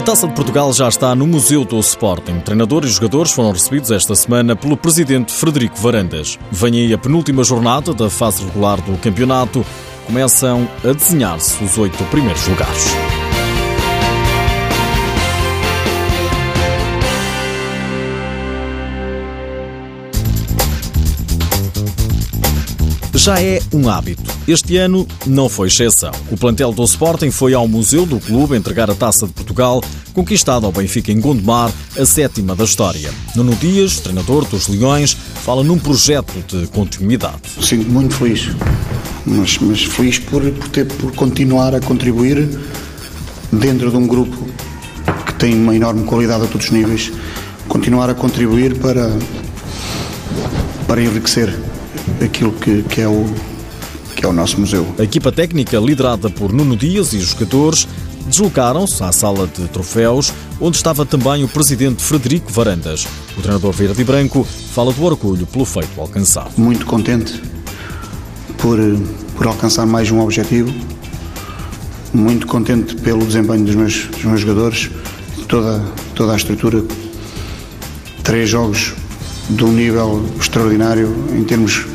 A Taça de Portugal já está no Museu do Sporting. Treinador e jogadores foram recebidos esta semana pelo presidente Frederico Varandas. Vem aí a penúltima jornada da fase regular do campeonato. Começam a desenhar-se os oito primeiros lugares. Já é um hábito. Este ano não foi exceção. O plantel do Sporting foi ao Museu do Clube entregar a Taça de Portugal, conquistada ao Benfica em Gondomar, a sétima da história. Nuno Dias, treinador dos Leões, fala num projeto de continuidade. Sinto muito feliz, mas, mas feliz por, por, ter, por continuar a contribuir dentro de um grupo que tem uma enorme qualidade a todos os níveis, continuar a contribuir para, para enriquecer aquilo que, que, é o, que é o nosso museu. A equipa técnica, liderada por Nuno Dias e os jogadores, deslocaram-se à sala de troféus, onde estava também o presidente Frederico Varandas. O treinador verde e branco fala do orgulho pelo feito alcançado. Muito contente por, por alcançar mais um objetivo, muito contente pelo desempenho dos meus, dos meus jogadores, toda, toda a estrutura. Três jogos de um nível extraordinário em termos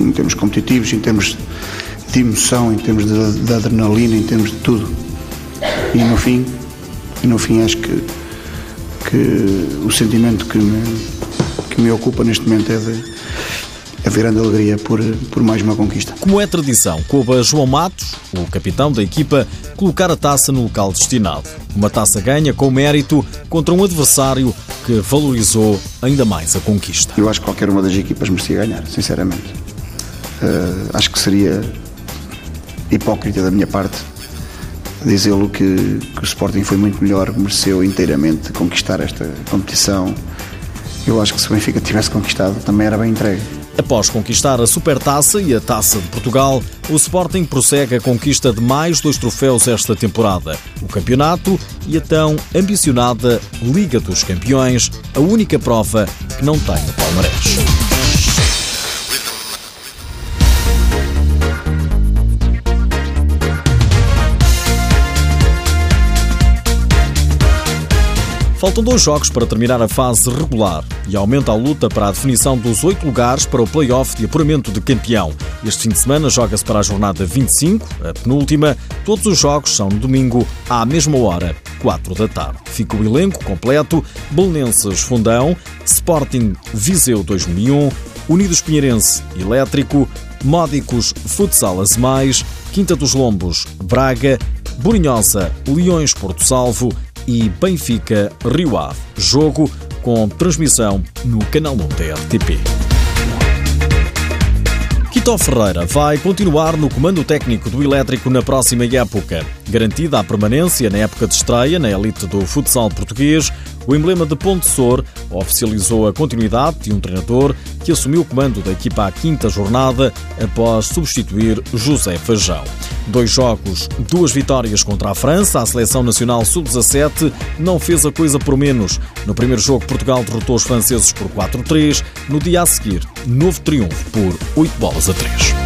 em termos competitivos, em termos de emoção, em termos de, de adrenalina, em termos de tudo. E no fim, e no fim acho que, que o sentimento que me, que me ocupa neste momento é de a grande alegria por, por mais uma conquista. Como é tradição, coube a João Matos, o capitão da equipa, colocar a taça no local destinado. Uma taça ganha com mérito contra um adversário que valorizou ainda mais a conquista. Eu acho que qualquer uma das equipas merecia ganhar, sinceramente. Uh, acho que seria hipócrita da minha parte dizê-lo que, que o Sporting foi muito melhor, mereceu inteiramente conquistar esta competição. Eu acho que se o Benfica tivesse conquistado também era bem entregue. Após conquistar a Supertaça e a Taça de Portugal, o Sporting prossegue a conquista de mais dois troféus esta temporada: o campeonato e a tão ambicionada Liga dos Campeões, a única prova que não tem o Palmarés. Faltam dois jogos para terminar a fase regular e aumenta a luta para a definição dos oito lugares para o play-off de apuramento de campeão. Este fim de semana joga-se para a jornada 25, a penúltima. Todos os jogos são no domingo à mesma hora, 4 da tarde. Fica o elenco completo: Belenenses Fundão, Sporting Viseu 2001, Unidos Pinheirense Elétrico, Módicos Futsal Azemais, Quinta dos Lombos Braga, Borinhosa Leões Porto Salvo e Benfica Rio Ave. Jogo com transmissão no canal 1 da RTP. Quito Ferreira vai continuar no comando técnico do Elétrico na próxima época. Garantida a permanência na época de estreia na elite do futsal português, o emblema de Ponte Sor oficializou a continuidade de um treinador que assumiu o comando da equipa à quinta jornada após substituir José Fajão. Dois jogos, duas vitórias contra a França, a seleção nacional sub-17 não fez a coisa por menos. No primeiro jogo, Portugal derrotou os franceses por 4-3. No dia a seguir, novo triunfo por 8 bolas a 3.